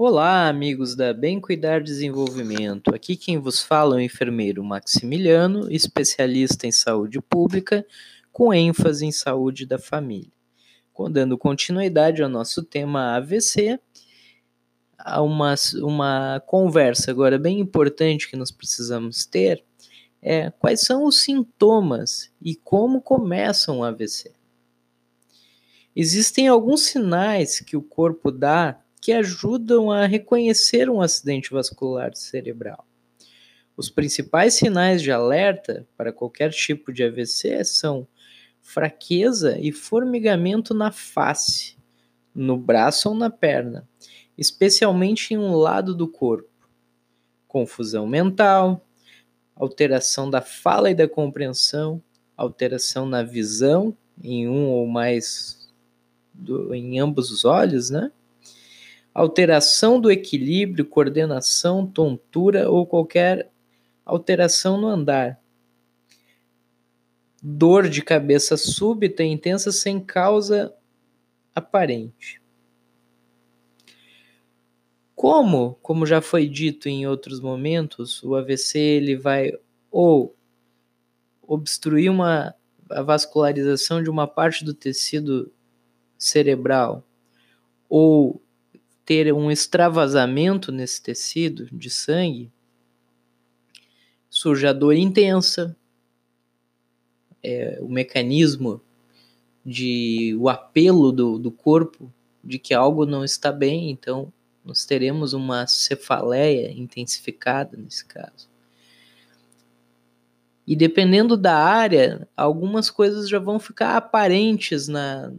Olá, amigos da Bem Cuidar Desenvolvimento. Aqui quem vos fala é o enfermeiro Maximiliano, especialista em saúde pública, com ênfase em saúde da família. Dando continuidade ao nosso tema AVC, uma, uma conversa agora bem importante que nós precisamos ter é quais são os sintomas e como começam o AVC. Existem alguns sinais que o corpo dá que ajudam a reconhecer um acidente vascular cerebral. Os principais sinais de alerta para qualquer tipo de AVC são fraqueza e formigamento na face, no braço ou na perna, especialmente em um lado do corpo, confusão mental, alteração da fala e da compreensão, alteração na visão em um ou mais do, em ambos os olhos, né? Alteração do equilíbrio, coordenação, tontura ou qualquer alteração no andar. Dor de cabeça súbita e intensa sem causa aparente. Como, como já foi dito em outros momentos, o AVC ele vai ou obstruir uma a vascularização de uma parte do tecido cerebral ou ter um extravasamento nesse tecido de sangue, surge a dor intensa, é, o mecanismo de o apelo do, do corpo de que algo não está bem, então nós teremos uma cefaleia intensificada nesse caso. E dependendo da área, algumas coisas já vão ficar aparentes na,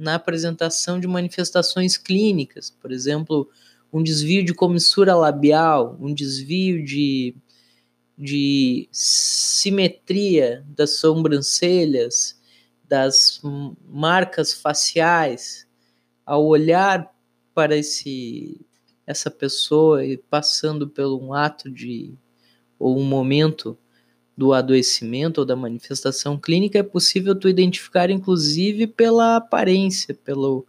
na apresentação de manifestações clínicas, por exemplo, um desvio de comissura labial, um desvio de, de simetria das sobrancelhas, das marcas faciais, ao olhar para esse essa pessoa e passando por um ato de ou um momento do adoecimento ou da manifestação clínica é possível tu identificar inclusive pela aparência, pelo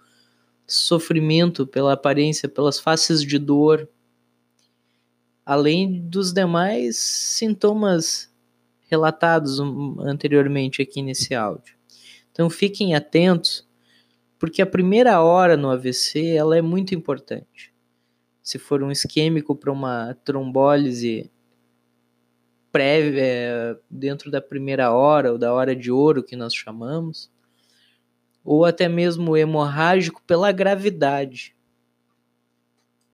sofrimento, pela aparência, pelas faces de dor, além dos demais sintomas relatados anteriormente aqui nesse áudio. Então fiquem atentos porque a primeira hora no AVC ela é muito importante. Se for um isquêmico para uma trombólise prévia, é, dentro da primeira hora ou da hora de ouro que nós chamamos, ou até mesmo hemorrágico pela gravidade.